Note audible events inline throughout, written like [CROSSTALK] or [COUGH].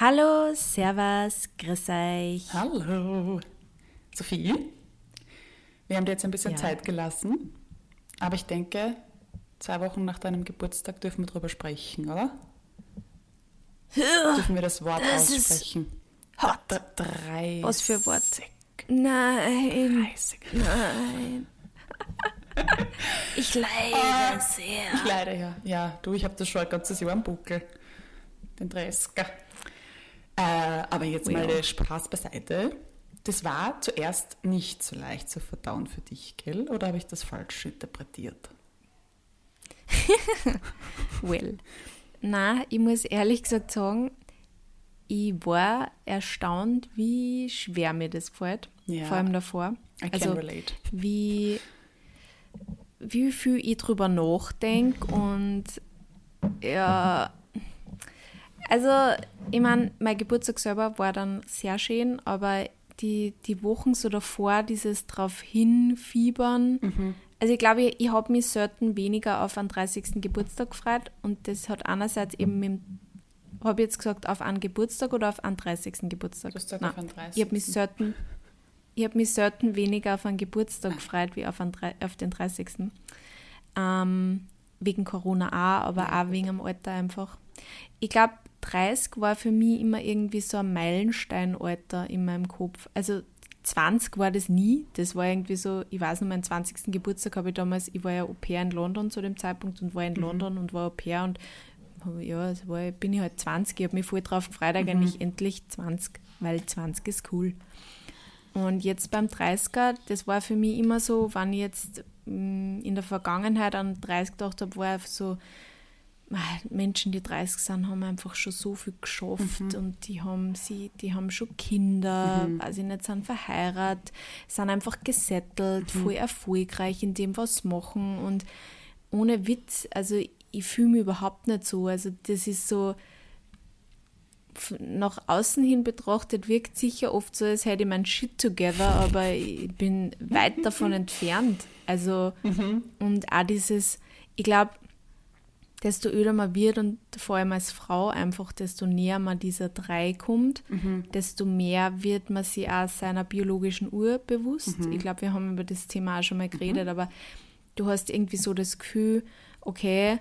Hallo, Servus, grüß euch. Hallo. Sophie, wir haben dir jetzt ein bisschen Ja. Zeit gelassen, aber ich denke, zwei Wochen nach deinem Geburtstag dürfen wir drüber sprechen, oder? Dürfen wir das Wort Das aussprechen? hot. Drei. Was für Wort? Nein, 30. nein. [LAUGHS] Ich leide Ah. sehr. Ich leide ja. Ja, du, ich habe das schon ein ganzes Jahr am Buckel. Den 30er. Äh, aber jetzt Oh mal ja. der Spaß beiseite. Das war zuerst nicht so leicht zu verdauen für dich, gell? Oder habe ich das falsch interpretiert? [LAUGHS] Well. Na, ich muss ehrlich gesagt sagen, ich war erstaunt, wie schwer mir das fällt. Ja. Vor allem davor. I can Also, relate. wie, wie viel ich drüber nachdenke und ja, also ich meine, mein Geburtstag selber war dann sehr schön, aber die, die Wochen so davor, dieses drauf hinfiebern, also ich glaube, ich, ich habe mich selten weniger auf einen 30. Geburtstag gefreut und das hat einerseits eben mit habe ich jetzt gesagt, auf einen Geburtstag oder auf einen 30. Geburtstag? Du hast gesagt, Nein, auf einen 30.. Ich habe mich selten, ich habe mich selten weniger auf einen Geburtstag gefreut wie auf, einen, auf den 30. Ähm, wegen Corona auch, aber auch wegen dem Alter einfach. Ich glaube, 30 war für mich immer irgendwie so ein Meilensteinalter in meinem Kopf. Also 20 war das nie. Das war irgendwie so, ich weiß noch, meinen 20. Geburtstag habe ich damals, ich war ja Au pair in London zu dem Zeitpunkt und war in London und war Au pair und ich- ja, es war, bin ich halt 20. Ich habe mich voll drauf gefreut, eigentlich endlich 20, weil 20 ist cool. Und jetzt beim 30er, das war für mich immer so, wenn ich jetzt mh, in der Vergangenheit an 30 gedacht habe, war einfach so, Menschen, die 30 sind, haben einfach schon so viel geschafft und die haben sie, die haben schon Kinder, weiß ich nicht, sind verheiratet, sind einfach gesettelt, voll erfolgreich in dem, was sie machen und ohne Witz, also ich fühle mich überhaupt nicht so. Also das ist so, nach außen hin betrachtet wirkt sicher oft so, als hätte ich mein Shit together, aber ich bin weit davon [LAUGHS] entfernt. Also, und auch dieses, ich glaube, desto öder man wird und vor allem als Frau einfach, desto näher man dieser drei kommt, desto mehr wird man sich auch seiner biologischen Uhr bewusst. Ich glaube, wir haben über das Thema auch schon mal geredet, aber du hast irgendwie so das Gefühl, okay,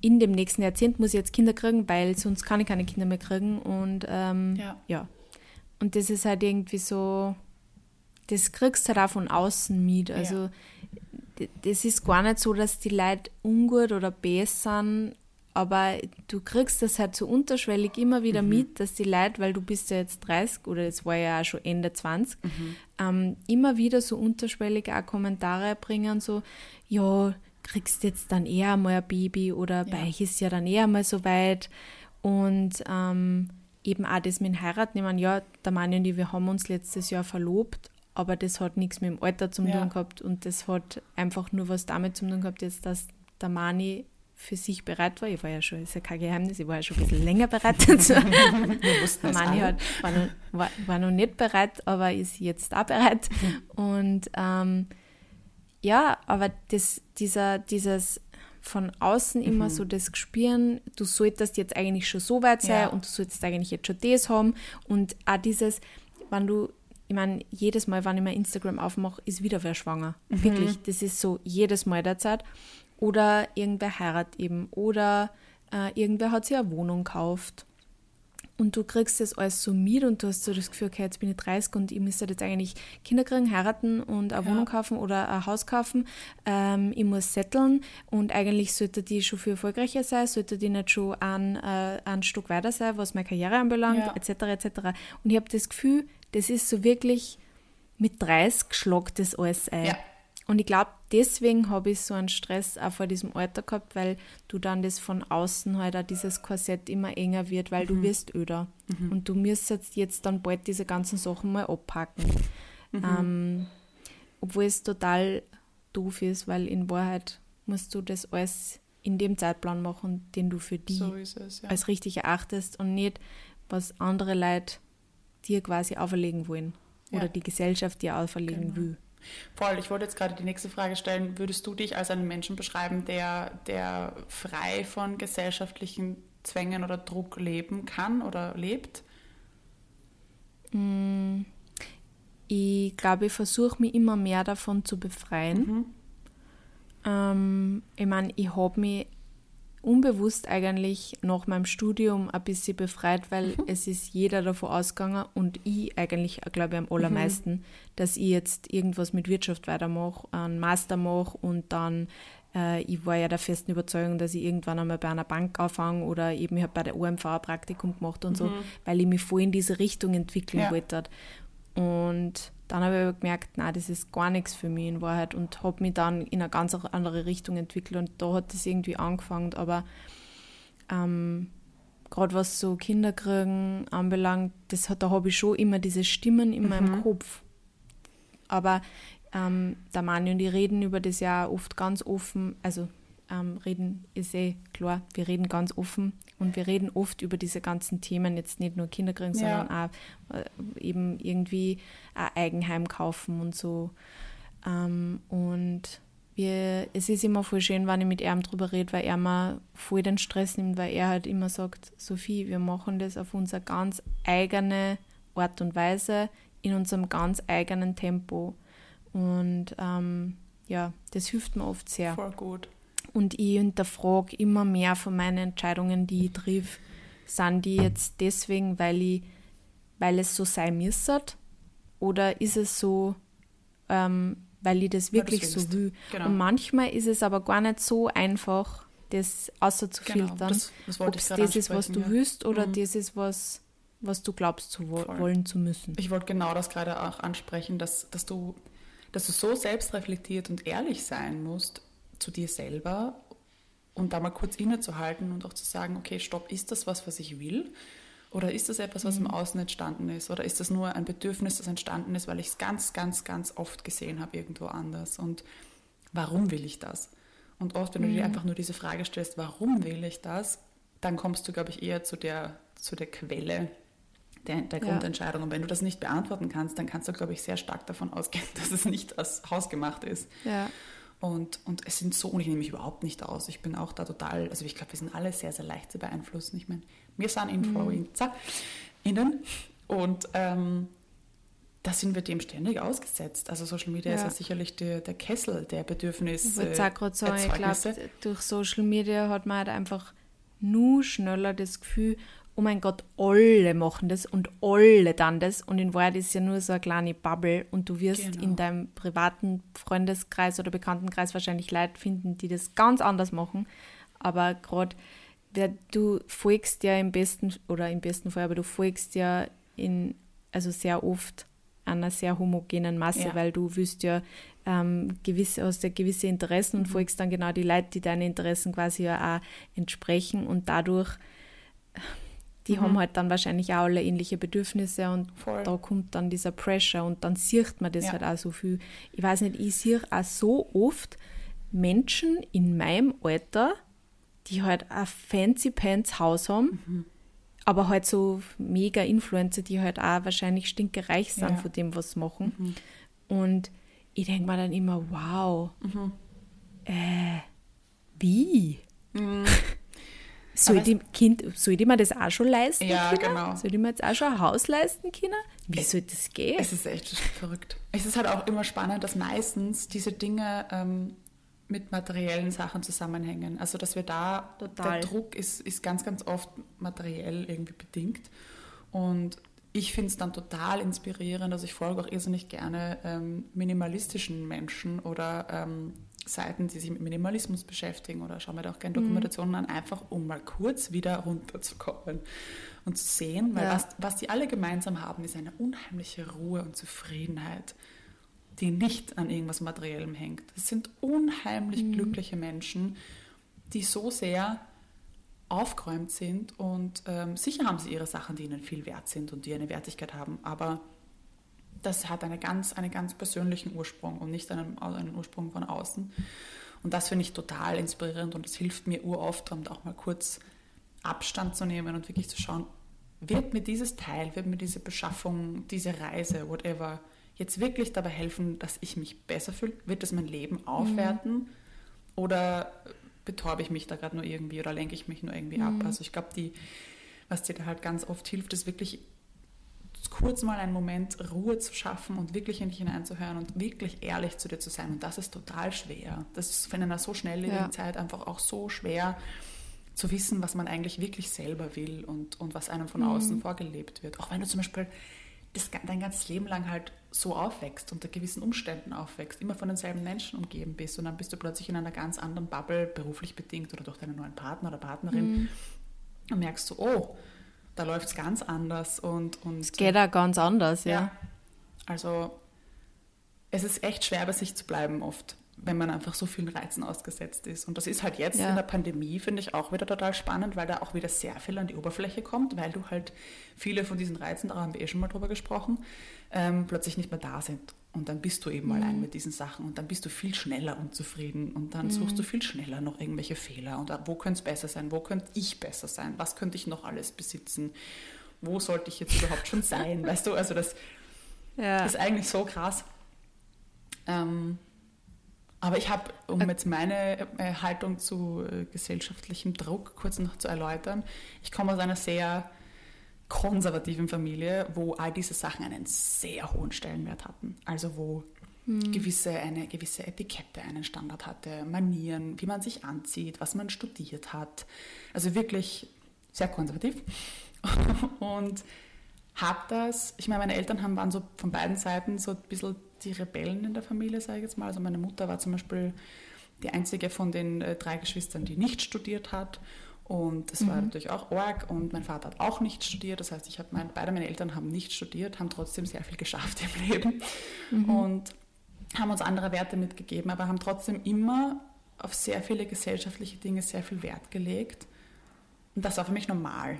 in dem nächsten Jahrzehnt muss ich jetzt Kinder kriegen, weil sonst kann ich keine Kinder mehr kriegen und ähm, Ja. ja. Und das ist halt irgendwie so, das kriegst du halt auch von außen mit. Also d- das ist gar nicht so, dass die Leute ungut oder besser sind, aber du kriegst das halt so unterschwellig immer wieder mit, dass die Leute, weil du bist ja jetzt 30 oder es war ja auch schon Ende 20, ähm, immer wieder so unterschwellig auch Kommentare bringen, so, ja, kriegst jetzt dann eher mal ein Baby oder bei euch ist ja dann eher mal so weit. Und ähm, eben auch das mit dem Heiraten. Ich meine, ja, der Mann und ich, wir haben uns letztes Jahr verlobt, aber das hat nichts mit dem Alter zu Ja. tun gehabt und das hat einfach nur was damit zu tun gehabt, jetzt, dass der Mani für sich bereit war. Ich war ja schon, ist ja kein Geheimnis, ich war ja schon ein bisschen [LAUGHS] länger bereit [LAUGHS] dazu. Mani hat, war, noch, war, war noch nicht bereit, aber ist jetzt auch bereit. [LAUGHS] Und ähm, ja, aber das, dieser, dieses von außen immer so das Gespüren, du solltest jetzt eigentlich schon so weit sein Ja. und du solltest eigentlich jetzt schon das haben. Und auch dieses, wenn du, ich meine, jedes Mal, wenn ich mein Instagram aufmache, ist wieder wer schwanger. Wirklich, das ist so jedes Mal derzeit. Oder irgendwer heiratet eben. Oder äh, irgendwer hat sich eine Wohnung gekauft. Und du kriegst das alles so mit und du hast so das Gefühl, okay, jetzt bin ich 30 und ich müsste jetzt eigentlich Kinder kriegen, heiraten und eine Ja. Wohnung kaufen oder ein Haus kaufen. Ähm, ich muss setteln und eigentlich sollte die schon viel erfolgreicher sein, sollte die nicht schon ein, äh, ein Stück weiter sein, was meine Karriere anbelangt, Ja. etc. etc. Und ich habe das Gefühl, das ist so wirklich mit 30 schlagt das alles ein. Ja. Und ich glaube, deswegen habe ich so einen Stress auch vor diesem Alter gehabt, weil du dann das von außen halt auch dieses Korsett immer enger wird, weil du wirst öder. Und du müsstest jetzt dann bald diese ganzen Sachen mal abpacken. Ähm, obwohl es total doof ist, weil in Wahrheit musst du das alles in dem Zeitplan machen, den du für die So es, ja. als richtig erachtest und nicht, was andere Leute dir quasi auferlegen wollen. Oder Ja. die Gesellschaft dir auferlegen Genau. will. Voll, ich wollte jetzt gerade die nächste Frage stellen. Würdest du dich als einen Menschen beschreiben, der, der frei von gesellschaftlichen Zwängen oder Druck leben kann oder lebt? Mm, ich glaube, ich versuche mich immer mehr davon zu befreien. Mhm. Ähm, ich meine, ich habe mich unbewusst eigentlich nach meinem Studium ein bisschen befreit, weil Mhm. es ist jeder davon ausgegangen und ich eigentlich, glaube ich, am allermeisten, Mhm. dass ich jetzt irgendwas mit Wirtschaft weitermache, einen Master mache und dann, äh, ich war ja der festen Überzeugung, dass ich irgendwann einmal bei einer Bank anfange oder eben ich habe bei der OMV ein Praktikum gemacht und so, weil ich mich voll in diese Richtung entwickeln Mhm. Ja. wollte. Und dann habe ich aber gemerkt, nein, das ist gar nichts für mich in Wahrheit und habe mich dann in eine ganz andere Richtung entwickelt und da hat es irgendwie angefangen. Aber ähm, gerade was so Kinderkriegen anbelangt, das hat, da habe ich schon immer diese Stimmen in meinem Kopf. Aber ähm, der Mani und ich reden über das ja oft ganz offen, also ähm, reden ist eh klar, wir reden ganz offen und wir reden oft über diese ganzen Themen, jetzt nicht nur Kinderkriegen, Ja. sondern auch äh, eben irgendwie ein Eigenheim kaufen und so. Ähm, und wir, es ist immer voll schön, wenn ich mit ihm drüber rede, weil er mir voll den Stress nimmt, weil er halt immer sagt, Sophie, wir machen das auf unsere ganz eigene Art und Weise, in unserem ganz eigenen Tempo. Und ähm, ja, das hilft mir oft sehr. Voll gut. Und ich hinterfrage immer mehr von meinen Entscheidungen, die ich triff, sind die jetzt deswegen, weil ich, weil es so sein müsste? Oder ist es so, ähm, weil ich das wirklich so will? Genau. Und manchmal ist es aber gar nicht so einfach, das auszufiltern, Genau, das- das ob es das ist, was du ja. willst, oder Mhm. das ist, was, was du glaubst zu wo Voll. wollen zu müssen. Ich wollte genau das gerade auch ansprechen, dass, dass, du, dass du so selbstreflektiert und ehrlich sein musst zu dir selber und da mal kurz innezuhalten und auch zu sagen, okay, stopp, ist das was, was ich will? Oder ist das etwas, was im Außen entstanden ist? Oder ist das nur ein Bedürfnis, das entstanden ist, weil ich es ganz, ganz, ganz oft gesehen habe irgendwo anders? Und warum will ich das? Und oft, wenn du dir einfach nur diese Frage stellst, warum will ich das, dann kommst du, glaube ich, eher zu der, zu der Quelle der, der Ja. Grundentscheidung. Und wenn du das nicht beantworten kannst, dann kannst du, glaube ich, sehr stark davon ausgehen, [LAUGHS] dass es nicht aus hausgemacht ist. Ja. Und, und es sind so, und ich nehme mich überhaupt nicht aus. Ich bin auch da total, also ich glaube, wir sind alle sehr, sehr leicht zu beeinflussen. Ich meine, wir sind Influencer innen und ähm, da sind wir dem ständig ausgesetzt. Also Social Media ist Ja. ja sicherlich der, der Kessel der Bedürfnisse. Ich wollte gerade sagen, ich glaube, durch Social Media hat man halt einfach nur schneller das Gefühl, oh mein Gott, alle machen das und alle dann das. Und in Wahrheit ist ja nur so eine kleine Bubble und du wirst Genau. in deinem privaten Freundeskreis oder Bekanntenkreis wahrscheinlich Leute finden, die das ganz anders machen. Aber gerade, du folgst ja im besten, oder im besten Fall, aber du folgst ja in, also sehr oft einer sehr homogenen Masse, Ja. weil du willst ja ähm, gewisse, hast ja gewisse Interessen und folgst dann genau die Leute, die deine Interessen quasi ja auch entsprechen und dadurch, die haben halt dann wahrscheinlich auch alle ähnliche Bedürfnisse und Voll. da kommt dann dieser Pressure und dann sieht man das Ja. halt auch so viel. Ich weiß nicht, ich sehe auch so oft Menschen in meinem Alter, die halt ein fancy pants Haus haben, Mhm. aber halt so mega Influencer, die halt auch wahrscheinlich stinkereich sind Ja. von dem, was sie machen. Mhm. Und ich denke mir dann immer, wow, Mhm. äh, wie? [LAUGHS] Soll Aber die, kind, soll die mir das auch schon leisten Ja, können? genau. Soll die mir jetzt auch schon ein Haus leisten können? Wie Es- soll das gehen? Es ist echt verrückt. Es ist halt auch immer spannend, dass meistens diese Dinge ähm, mit materiellen Sachen zusammenhängen. Also dass wir da, Total. der Druck ist, ist ganz, ganz oft materiell irgendwie bedingt. Und ich finde es dann total inspirierend, also ich folge auch irrsinnig gerne ähm, minimalistischen Menschen oder ähm, Seiten, die sich mit Minimalismus beschäftigen oder schaue mir da auch gerne Dokumentationen an, einfach um mal kurz wieder runterzukommen und zu sehen, weil Ja. was, was die alle gemeinsam haben, ist eine unheimliche Ruhe und Zufriedenheit, die nicht an irgendwas Materiellem hängt. Es sind unheimlich glückliche Menschen, die so sehr aufgeräumt sind und ähm, sicher haben sie ihre Sachen, die ihnen viel wert sind und die eine Wertigkeit haben, aber das hat eine ganz, einen ganz persönlichen Ursprung und nicht einen, einen Ursprung von außen. Und das finde ich total inspirierend und es hilft mir uroft, um auch mal kurz Abstand zu nehmen und wirklich zu schauen, wird mir dieses Teil, wird mir diese Beschaffung, diese Reise, whatever, jetzt wirklich dabei helfen, dass ich mich besser fühle? Wird das mein Leben aufwerten? Oder betäube ich mich da gerade nur irgendwie oder lenke ich mich nur irgendwie ab? Also ich glaube, die, was dir da halt ganz oft hilft, ist wirklich kurz mal einen Moment Ruhe zu schaffen und wirklich in dich hineinzuhören und wirklich ehrlich zu dir zu sein. Und das ist total schwer. Das ist in einer so schnelllebigen ja. Zeit einfach auch so schwer zu wissen, was man eigentlich wirklich selber will und, und was einem von mhm. außen vorgelebt wird. Auch wenn du zum Beispiel das, dein ganzes Leben lang halt so aufwächst, unter gewissen Umständen aufwächst, immer von denselben Menschen umgeben bist und dann bist du plötzlich in einer ganz anderen Bubble, beruflich bedingt oder durch deinen neuen Partner oder Partnerin mhm. und merkst du, oh, da läuft es ganz anders und, und es geht auch ganz anders, ja. ja. Also es ist echt schwer bei sich zu bleiben oft wenn man einfach so vielen Reizen ausgesetzt ist. Und das ist halt jetzt ja. in der Pandemie, finde ich, auch wieder total spannend, weil da auch wieder sehr viel an die Oberfläche kommt, weil du halt viele von diesen Reizen, da haben wir eh schon mal drüber gesprochen, ähm, plötzlich nicht mehr da sind. Und dann bist du eben mhm. allein mit diesen Sachen und dann bist du viel schneller unzufrieden und dann mhm. suchst du viel schneller noch irgendwelche Fehler und wo könnte es besser sein, wo könnte ich besser sein, was könnte ich noch alles besitzen, wo sollte ich jetzt überhaupt schon sein, [LAUGHS] weißt du, also das ja. ist eigentlich so krass. Ähm, aber ich habe, um jetzt meine äh, Haltung zu äh, gesellschaftlichem Druck kurz noch zu erläutern, ich komme aus einer sehr konservativen Familie, wo all diese Sachen einen sehr hohen Stellenwert hatten. Also wo hm. gewisse, eine gewisse Etikette einen Standard hatte, Manieren, wie man sich anzieht, was man studiert hat. Also wirklich sehr konservativ. [LAUGHS] Und habe das, ich meine, meine Eltern haben, waren so von beiden Seiten so ein bisschen die Rebellen in der Familie, sage ich jetzt mal. Also meine Mutter war zum Beispiel die einzige von den äh, drei Geschwistern, die nicht studiert hat. Und das mhm. war natürlich auch arg. Und mein Vater hat auch nicht studiert. Das heißt, ich habe mein, beide meine Eltern haben nicht studiert, haben trotzdem sehr viel geschafft im Leben mhm. und haben uns andere Werte mitgegeben, aber haben trotzdem immer auf sehr viele gesellschaftliche Dinge sehr viel Wert gelegt. Und das war für mich normal.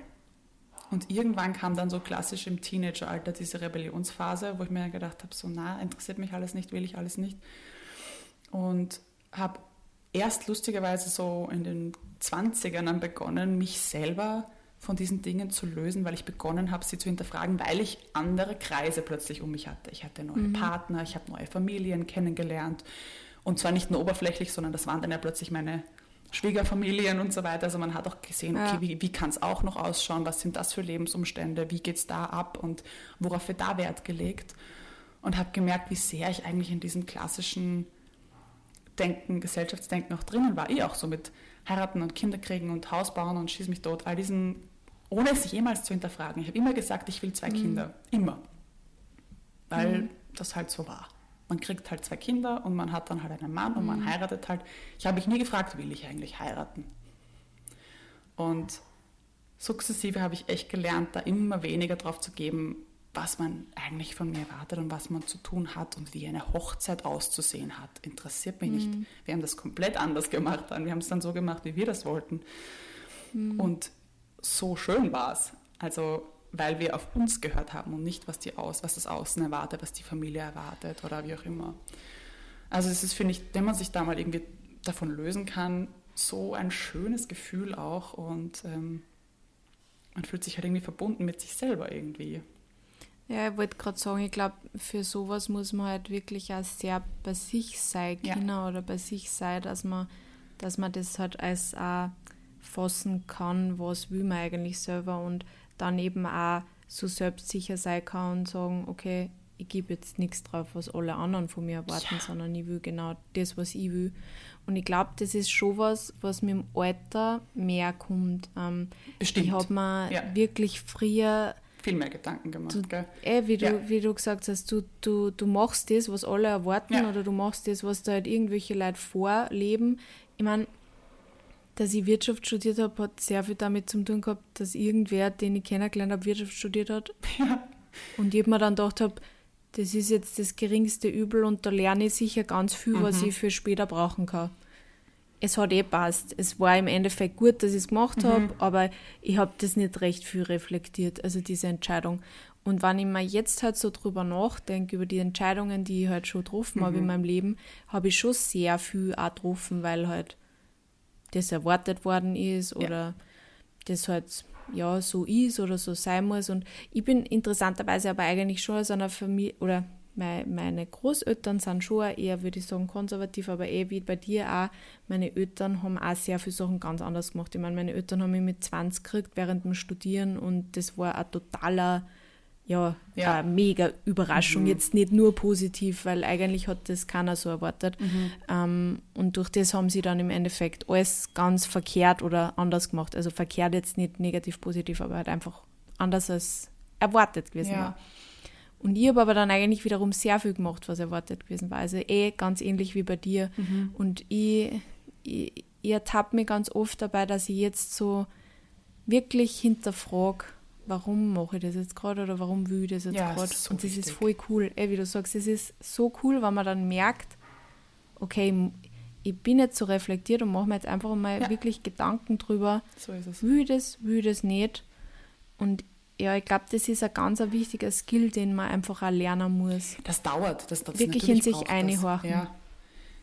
Und irgendwann kam dann so klassisch im Teenageralter diese Rebellionsphase, wo ich mir gedacht habe, so na, interessiert mich alles nicht, will ich alles nicht. Und habe erst lustigerweise so in den 20ern dann begonnen, mich selber von diesen Dingen zu lösen, weil ich begonnen habe, sie zu hinterfragen, weil ich andere Kreise plötzlich um mich hatte. Ich hatte neue mhm. Partner, ich habe neue Familien kennengelernt. Und zwar nicht nur oberflächlich, sondern das waren dann ja plötzlich meine Schwiegerfamilien und so weiter. Also man hat auch gesehen, okay, ja. wie, wie kann es auch noch ausschauen, was sind das für Lebensumstände, wie geht es da ab und worauf wird da Wert gelegt. Und habe gemerkt, wie sehr ich eigentlich in diesem klassischen Denken, Gesellschaftsdenken auch drinnen war. Ich auch so mit heiraten und Kinder kriegen und Haus bauen und schieß mich tot, all diesen, ohne es jemals zu hinterfragen. Ich habe immer gesagt, ich will zwei mhm. Kinder. Immer. Weil mhm. das halt so war man kriegt halt zwei Kinder und man hat dann halt einen Mann und man mhm. heiratet halt. Ich habe mich nie gefragt, will ich eigentlich heiraten? Und sukzessive habe ich echt gelernt, da immer weniger drauf zu geben, was man eigentlich von mir erwartet und was man zu tun hat und wie eine Hochzeit auszusehen hat. Interessiert mich mhm. nicht. Wir haben das komplett anders gemacht. Wir haben es dann so gemacht, wie wir das wollten. Mhm. Und so schön war es. Also weil wir auf uns gehört haben und nicht, was, die Aus, was das Außen erwartet, was die Familie erwartet oder wie auch immer. Also es ist, finde ich, wenn man sich da mal irgendwie davon lösen kann, so ein schönes Gefühl auch und ähm, man fühlt sich halt irgendwie verbunden mit sich selber irgendwie. Ja, ich wollte gerade sagen, ich glaube, für sowas muss man halt wirklich auch sehr bei sich sein können ja. oder bei sich sein, dass man, dass man das halt als auch fassen kann, was will man eigentlich selber und dann eben auch so selbstsicher sein kann und sagen, okay, ich gebe jetzt nichts drauf, was alle anderen von mir erwarten, ja. sondern ich will genau das, was ich will. Und ich glaube, das ist schon was, was mir im Alter mehr kommt. Ähm, Bestimmt. Ich habe mir ja. wirklich früher viel mehr Gedanken gemacht. Du, gell? Eh, wie, du, ja. wie du gesagt hast, du, du, du machst das, was alle erwarten, oder du machst das, was da halt irgendwelche Leute vorleben. Ich meine, dass ich Wirtschaft studiert habe, hat sehr viel damit zu tun gehabt, dass irgendwer, den ich kennengelernt habe, Wirtschaft studiert hat. [LAUGHS] Ja. Und ich mir dann gedacht habe, das ist jetzt das geringste Übel und da lerne ich sicher ganz viel, mhm. was ich für später brauchen kann. Es hat eh passt. Es war im Endeffekt gut, dass ich es gemacht mhm. habe, aber ich habe das nicht recht viel reflektiert, also diese Entscheidung. Und wenn ich mir jetzt halt so drüber nachdenke, über die Entscheidungen, die ich halt schon getroffen mhm. habe in meinem Leben, habe ich schon sehr viel auch getroffen, weil halt das erwartet worden ist oder ja. das halt ja so ist oder so sein muss. Und ich bin interessanterweise aber eigentlich schon aus einer Familie oder meine Großeltern sind schon eher, würde ich sagen, konservativ, aber eh wie bei dir auch. Meine Eltern haben auch sehr viele Sachen ganz anders gemacht. Ich meine, meine Eltern haben mich mit 20 gekriegt während dem Studieren und das war ein totaler ja, Ja. mega Überraschung. Mhm. Jetzt nicht nur positiv, weil eigentlich hat das keiner so erwartet. Mhm. Ähm, und durch das haben sie dann im Endeffekt alles ganz verkehrt oder anders gemacht. Also verkehrt jetzt nicht negativ, positiv, aber halt einfach anders als erwartet gewesen Ja. war. Und ich habe aber dann eigentlich wiederum sehr viel gemacht, was erwartet gewesen war. Also eh ganz ähnlich wie bei dir. Mhm. Und ich, ich, ich ertappe mich ganz oft dabei, dass ich jetzt so wirklich hinterfrage, warum mache ich das jetzt gerade oder warum will ich das jetzt Ja, gerade. ist so Und das ist wichtig. voll cool. Eh, wie du sagst, es ist so cool, wenn man dann merkt, okay, ich bin jetzt so reflektiert und mache mir jetzt einfach mal Ja. wirklich Gedanken drüber, So ist es. will ich das, will ich das nicht. Und ja, ich glaube, das ist ein ganz ein wichtiger Skill, den man einfach auch lernen muss. Das dauert. Das, das Wirklich in sich einhorchen. Ja.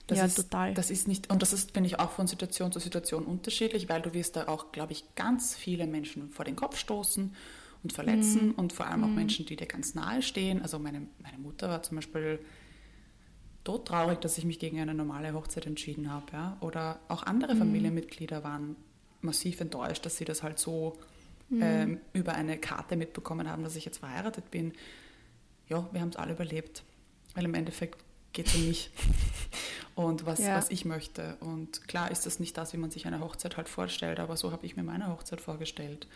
Das Ja, ist, total. Das ist nicht, und das ist, bin ich auch von Situation zu Situation unterschiedlich, weil du wirst da auch, glaube ich, ganz viele Menschen vor den Kopf stoßen und verletzen Mhm. und vor allem auch Menschen, die dir ganz nahe stehen. Also meine, meine Mutter war zum Beispiel todtraurig, dass ich mich gegen eine normale Hochzeit entschieden habe. Ja? Oder auch Mhm. andere Familienmitglieder waren massiv enttäuscht, dass sie das halt so Mhm. ähm, über eine Karte mitbekommen haben, dass ich jetzt verheiratet bin. Ja, wir haben es alle überlebt, weil im Endeffekt geht es um mich [LAUGHS] und was, Ja. was ich möchte. Und klar ist das nicht das, wie man sich eine Hochzeit halt vorstellt, aber so habe ich mir meine Hochzeit vorgestellt.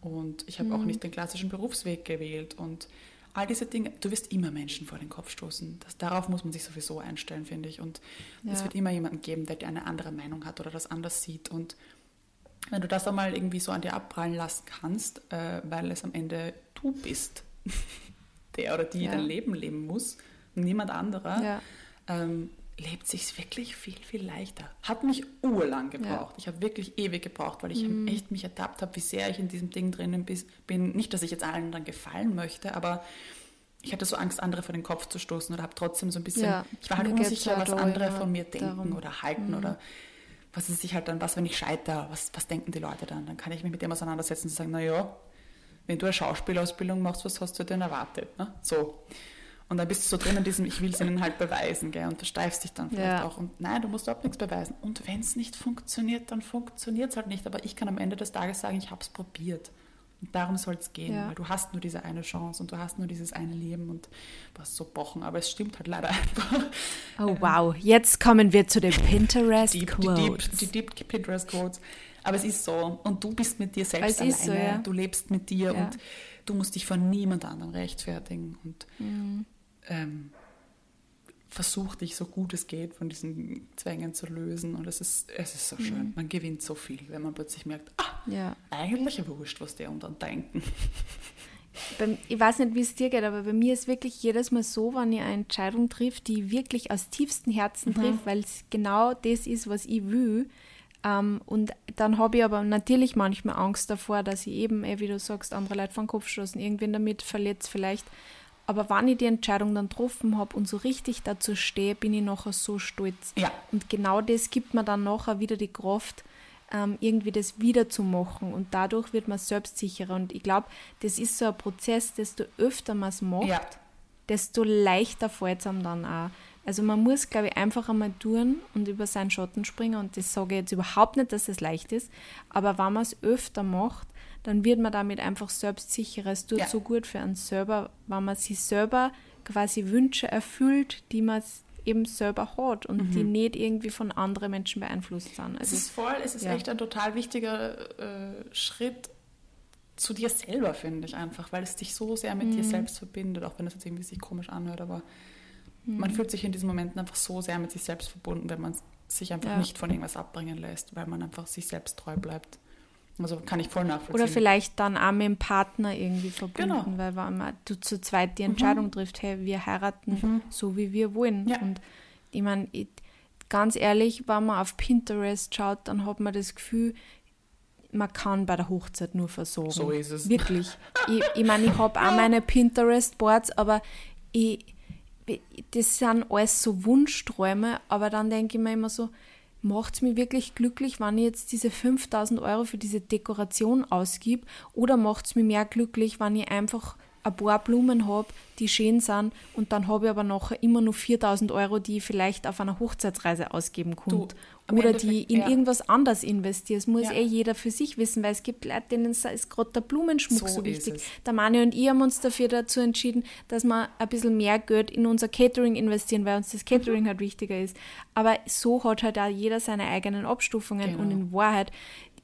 Und ich habe Mhm. auch nicht den klassischen Berufsweg gewählt und all diese Dinge. Du wirst immer Menschen vor den Kopf stoßen. Das, darauf muss man sich sowieso einstellen, finde ich. Und es Ja. wird immer jemanden geben, der eine andere Meinung hat oder das anders sieht. Und wenn du das einmal irgendwie so an dir abprallen lassen kannst, äh, weil es am Ende du bist, [LAUGHS] der oder die Ja. dein Leben leben muss, und niemand anderer, Ja. ähm, lebt sich wirklich viel, viel leichter. Hat mich urlang gebraucht. Ich habe wirklich ewig gebraucht, weil ich Mhm. echt mich ertappt habe, wie sehr ich in diesem Ding drinnen bin. Nicht, dass ich jetzt allen dann gefallen möchte, aber ich hatte so Angst, andere vor den Kopf zu stoßen oder habe trotzdem so ein bisschen, Ja, ich war halt unsicher, was andere immer von mir denken darum. oder halten oder was ist sich halt dann, was, wenn ich scheitere, was, was denken die Leute dann? Dann kann ich mich mit dem auseinandersetzen und sagen, naja, wenn du eine Schauspielausbildung machst, was hast du denn erwartet? Ne? So. Und dann bist du so drin in diesem, ich will es ihnen halt beweisen, gell? und versteifst dich dann vielleicht Ja. auch. Und nein, du musst überhaupt nichts beweisen. Und wenn es nicht funktioniert, dann funktioniert es halt nicht. Aber ich kann am Ende des Tages sagen, ich habe es probiert. Und darum soll es gehen, Ja. weil du hast nur diese eine Chance und du hast nur dieses eine Leben und was so bochen. Aber es stimmt halt leider [LAUGHS] einfach. Oh wow, jetzt kommen wir zu den [LAUGHS] Pinterest Deep, die, deep, Quotes. die Deep Pinterest Quotes. Aber es ist so. Und du bist mit dir selbst Es ist so, alleine. ja. Du lebst mit dir Ja. und du musst dich von niemand anderem rechtfertigen. Und Mhm. ähm, versuch dich so gut es geht von diesen Zwängen zu lösen. Und es ist, es ist so Mhm. schön. Man gewinnt so viel, wenn man plötzlich merkt, ah, Ja. eigentlich wurscht, was die anderen denken. [LAUGHS] Ich weiß nicht, wie es dir geht, aber bei mir ist wirklich jedes Mal so, wenn ich eine Entscheidung trifft, die ich wirklich aus tiefstem Herzen trifft, weil es genau das ist, was ich will. Ähm, und dann habe ich aber natürlich manchmal Angst davor, dass ich eben, eh, wie du sagst, andere Leute den Kopf stoßen, irgendwen damit verletzt vielleicht. Aber wenn ich die Entscheidung dann getroffen habe und so richtig dazu stehe, bin ich nachher so stolz. Ja. Und genau das gibt mir dann nachher wieder die Kraft, ähm, irgendwie das wiederzumachen. Und dadurch wird man selbstsicherer. Und ich glaube, das ist so ein Prozess, desto öfter man es macht, Ja. desto leichter fällt es einem dann auch. Also man muss, glaube ich, einfach einmal tun und über seinen Schatten springen. Und das sage ich jetzt überhaupt nicht, dass es leicht ist. Aber wenn man es öfter macht, dann wird man damit einfach selbstsicherer. Es tut Ja. so gut für einen selber, wenn man sich selber quasi Wünsche erfüllt, die man eben selber hat und die nicht irgendwie von anderen Menschen beeinflusst sind. Es Also, ist voll, es ist ja. echt ein total wichtiger äh, Schritt zu dir selber, finde ich einfach, weil es dich so sehr mit Mhm. dir selbst verbindet, auch wenn das jetzt irgendwie sich komisch anhört, aber man Mhm. fühlt sich in diesen Momenten einfach so sehr mit sich selbst verbunden, wenn man sich einfach Ja. nicht von irgendwas abbringen lässt, weil man einfach sich selbst treu bleibt. Also kann ich voll nachvollziehen. oder vielleicht dann auch mit dem Partner irgendwie verbunden, Genau. weil wenn man, du zu zweit die Entscheidung trifft, hey, wir heiraten so, wie wir wollen. Ja. Und ich meine, ganz ehrlich, wenn man auf Pinterest schaut, dann hat man das Gefühl, man kann bei der Hochzeit nur versorgen. So ist es. Wirklich. [LAUGHS] Ich, ich meine, ich habe auch meine Pinterest-Boards, aber ich, das sind alles so Wunschträume, aber dann denke ich mir immer so, macht es mich wirklich glücklich, wenn ich jetzt diese 5000 Euro für diese Dekoration ausgib? Oder macht es mich mehr glücklich, wenn ich einfach ein paar Blumen habe, die schön sind und dann habe ich aber nachher immer nur 4000 Euro, die ich vielleicht auf einer Hochzeitsreise ausgeben konnte. Oder die in ja. irgendwas anderes investiere. Das muss ja. eh jeder für sich wissen, weil es gibt Leute, denen ist gerade der Blumenschmuck so, so wichtig. Der Mani und ich haben uns dafür dazu entschieden, dass wir ein bisschen mehr Geld in unser Catering investieren, weil uns das Catering mhm. halt wichtiger ist. Aber so hat halt auch jeder seine eigenen Abstufungen genau. und in Wahrheit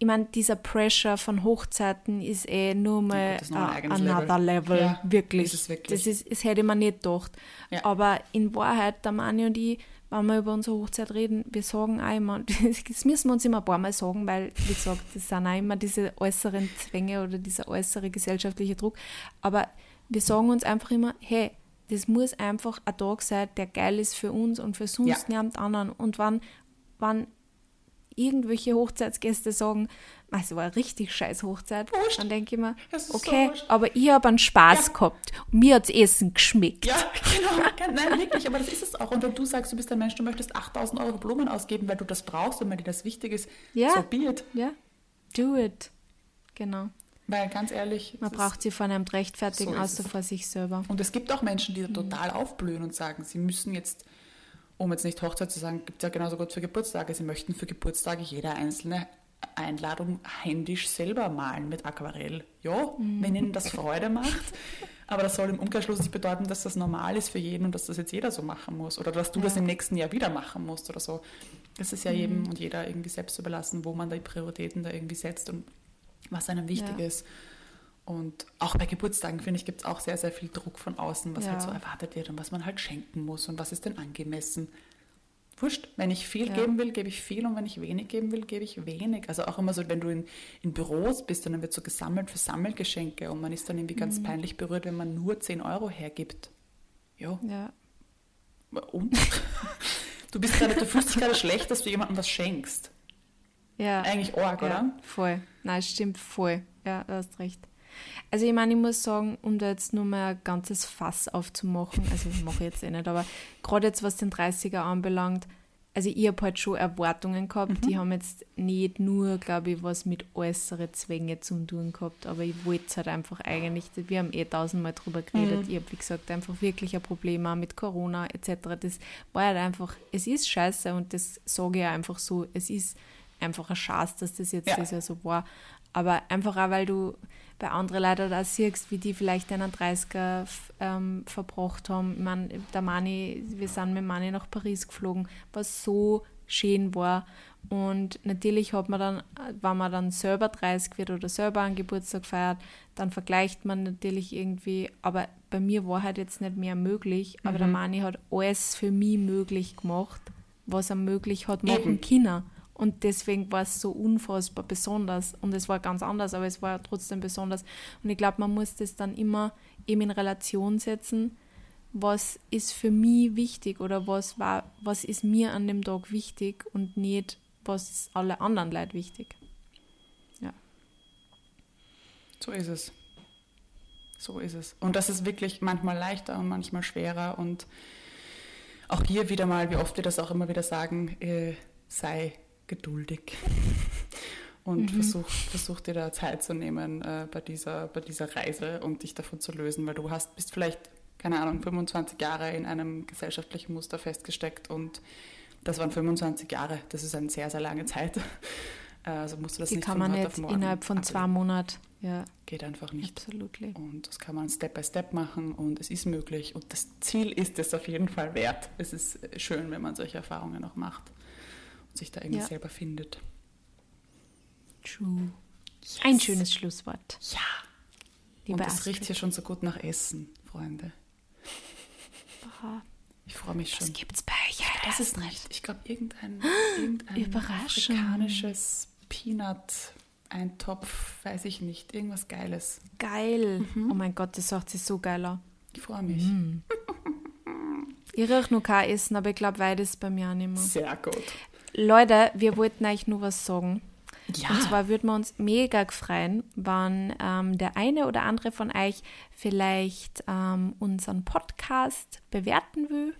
ich meine, dieser Pressure von Hochzeiten ist eh nur mal ja, ein another Level, Level. Ja, wirklich. Ist wirklich. Das, ist, das hätte man nicht gedacht. Ja. Aber in Wahrheit, der Mani und ich, wenn wir über unsere Hochzeit reden, wir sagen auch immer, [LAUGHS] das müssen wir uns immer ein paar Mal sagen, weil, wie gesagt, das sind auch immer diese äußeren Zwänge oder dieser äußere gesellschaftliche Druck. Aber wir sagen uns einfach immer, hey, das muss einfach ein Tag sein, der geil ist für uns und für sonst ja. niemand anderen. Und wenn, wenn irgendwelche Hochzeitsgäste sagen, es war eine richtig scheiß Hochzeit, wurscht. dann denke ich mir, okay, so aber ich habe einen Spaß ja. gehabt und mir hat das Essen geschmeckt. Ja, [LAUGHS] genau. Nein, wirklich, aber das ist es auch. Und wenn du sagst, du bist ein Mensch, du möchtest 8000 Euro Blumen ausgeben, weil du das brauchst und weil dir das wichtig ist, ja. so be it. Ja, do it. Genau. Weil ganz ehrlich. Man braucht sie von einem rechtfertigen, so außer vor sich selber. Und es gibt auch Menschen, die mhm. total aufblühen und sagen, sie müssen jetzt um jetzt nicht Hochzeit zu sagen, gibt es ja genauso gut für Geburtstage. Sie möchten für Geburtstage jede einzelne Einladung händisch selber malen mit Aquarell. Ja, mhm. wenn Ihnen das Freude macht. Aber das soll im Umkehrschluss nicht bedeuten, dass das normal ist für jeden und dass das jetzt jeder so machen muss. Oder dass du ja. das im nächsten Jahr wieder machen musst oder so. Das ist ja mhm. jedem und jeder irgendwie selbst überlassen, wo man die Prioritäten da irgendwie setzt und was einem wichtig ja. ist. Und auch bei Geburtstagen, finde ich, gibt es auch sehr, sehr viel Druck von außen, was halt ja. halt so erwartet wird und was man halt schenken muss und was ist denn angemessen. Wurscht, wenn ich viel ja. geben will, gebe ich viel und wenn ich wenig geben will, gebe ich wenig. Also auch immer so, wenn du in, in Büros bist, dann wird so gesammelt für Sammelgeschenke und man ist dann irgendwie mhm. ganz peinlich berührt, wenn man nur 10 Euro hergibt. Jo. Ja. Und? [LAUGHS] du bist gerade, du fühlst dich gerade schlecht, dass du jemandem was schenkst. Ja. Eigentlich arg, ja, oder? Voll. Nein, stimmt voll. Ja, du hast recht. Also ich meine, ich muss sagen, um da jetzt nur mal ein ganzes Fass aufzumachen, also ich mache jetzt eh nicht, aber gerade jetzt, was den 30er anbelangt, also ich habe halt schon Erwartungen gehabt, mhm. die haben jetzt nicht nur, glaube ich, was mit äußeren Zwänge zu tun gehabt, aber ich wollte es halt einfach eigentlich, wir haben eh tausendmal drüber geredet, mhm. ich habe, wie gesagt, einfach wirklich ein Problem auch mit Corona etc. Das war halt einfach, es ist scheiße und das sage ich einfach so, es ist einfach ein Schatz, dass das jetzt ja. das ja so war, aber einfach auch, weil du bei anderen Leuten da siehst, wie die vielleicht einen 30er ähm, verbracht haben. Ich meine, der Mani, wir sind mit Mani nach Paris geflogen, was so schön war. Und natürlich hat man dann, wenn man dann selber 30 wird oder selber einen Geburtstag feiert, dann vergleicht man natürlich irgendwie, aber bei mir war halt jetzt nicht mehr möglich, aber mhm. der Mani hat alles für mich möglich gemacht, was er möglich hat machen können. Und deswegen war es so unfassbar besonders. Und es war ganz anders, aber es war trotzdem besonders. Und ich glaube, man muss das dann immer eben in Relation setzen. Was ist für mich wichtig oder was war, was ist mir an dem Tag wichtig und nicht, was ist alle anderen Leute wichtig. Ja. So ist es. So ist es. Und das ist wirklich manchmal leichter und manchmal schwerer. Und auch hier wieder mal, wie oft wir das auch immer wieder sagen, äh, sei geduldig und mhm. versuch, versuch dir da Zeit zu nehmen äh, bei, dieser, bei dieser Reise und dich davon zu lösen, weil du hast, bist vielleicht, keine Ahnung, 25 Jahre in einem gesellschaftlichen Muster festgesteckt und das waren 25 Jahre, das ist eine sehr, sehr lange Zeit. [LAUGHS] Äh, also musst du das Die nicht kann man nicht innerhalb von zwei Monaten. Ja. Geht einfach nicht. Absolut. Und das kann man Step by Step machen und es ist möglich und das Ziel ist es auf jeden Fall wert. Es ist schön, wenn man solche Erfahrungen auch macht sich da irgendwie ja. selber findet. True. Yes. Ein schönes Schlusswort. Ja. Liebe Und es riecht hier schon so gut nach Essen, Freunde. Aha. Ich freue mich schon. Was gibt es bei euch? Ja, das ist nicht. Ich glaube, irgendein, [GASPS] irgendein afrikanisches Peanut-Eintopf, weiß ich nicht. Irgendwas Geiles. Geil. Mhm. Oh mein Gott, das sagt sich so geiler. Ich freue mich. Mhm. [LAUGHS] ich rieche noch kein Essen, aber ich glaube, beides bei mir auch nicht mehr. Sehr gut. Leute, wir wollten euch nur was sagen. Ja. Und zwar würden wir uns mega freuen, wenn ähm, der eine oder andere von euch vielleicht ähm, unseren Podcast bewerten will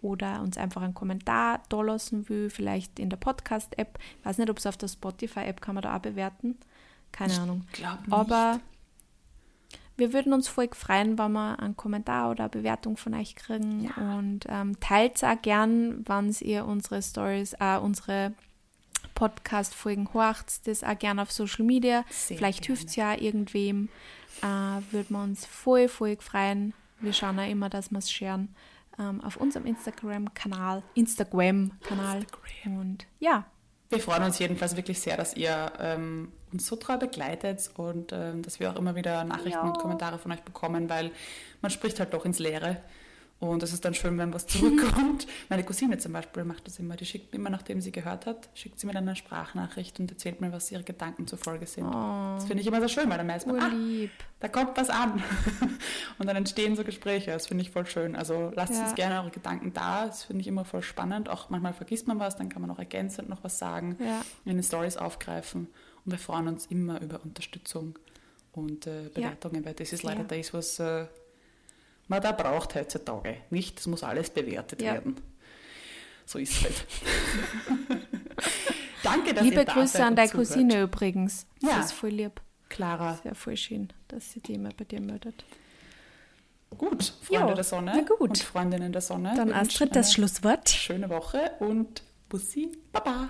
oder uns einfach einen Kommentar da lassen will, vielleicht in der Podcast-App. Ich weiß nicht, ob es auf der Spotify-App kann man da auch bewerten. Keine ich Ahnung. Nicht. Wir würden uns voll freuen, wenn wir einen Kommentar oder eine Bewertung von euch kriegen. Ja. Und ähm, teilt auch gern, wenn ihr unsere Stories, äh, unsere Podcast-Folgen horcht, das auch gern auf Social Media. Sehr Vielleicht hilft es ja irgendwem. Äh, würden wir uns voll, voll freuen. Wir schauen ja immer, dass wir es scheren ähm, auf unserem Instagram-Kanal. Instagram-Kanal. Instagram. Und ja, Wir freuen uns jedenfalls wirklich sehr, dass ihr ähm, uns so treu begleitet und ähm, dass wir auch immer wieder Nachrichten Ja. und Kommentare von euch bekommen, weil man spricht halt doch ins Leere. Und es ist dann schön, wenn was [LAUGHS] zurückkommt. Meine Cousine zum Beispiel macht das immer. Die schickt immer, nachdem sie gehört hat, schickt sie mir dann eine Sprachnachricht und erzählt mir, was ihre Gedanken zur Folge sind. oh, Das finde ich immer so schön, weil dann weiß man, ah, da kommt was an. [LAUGHS] und dann entstehen so Gespräche. Das finde ich voll schön. Also lasst Ja. uns gerne eure Gedanken da. Das finde ich immer voll spannend. Auch manchmal vergisst man was, dann kann man auch ergänzend noch was sagen, Ja. in den Stories aufgreifen. Und wir freuen uns immer über Unterstützung und äh, Bewertungen, weil das ist leider Ja. das, was äh, man da braucht heutzutage. Nicht, es muss alles bewertet Ja. werden. So ist es halt. [LAUGHS] Danke, dass Liebe ihr da Grüße seid an deine. Cousine übrigens. Ja. Das ist voll lieb. Clara, Sehr voll schön, dass sie die immer bei dir meldet. gut, Freunde Ja, der Sonne na gut. und Freundinnen der Sonne. Dann Astrid, das Schlusswort. Schöne Woche und Bussi, Baba.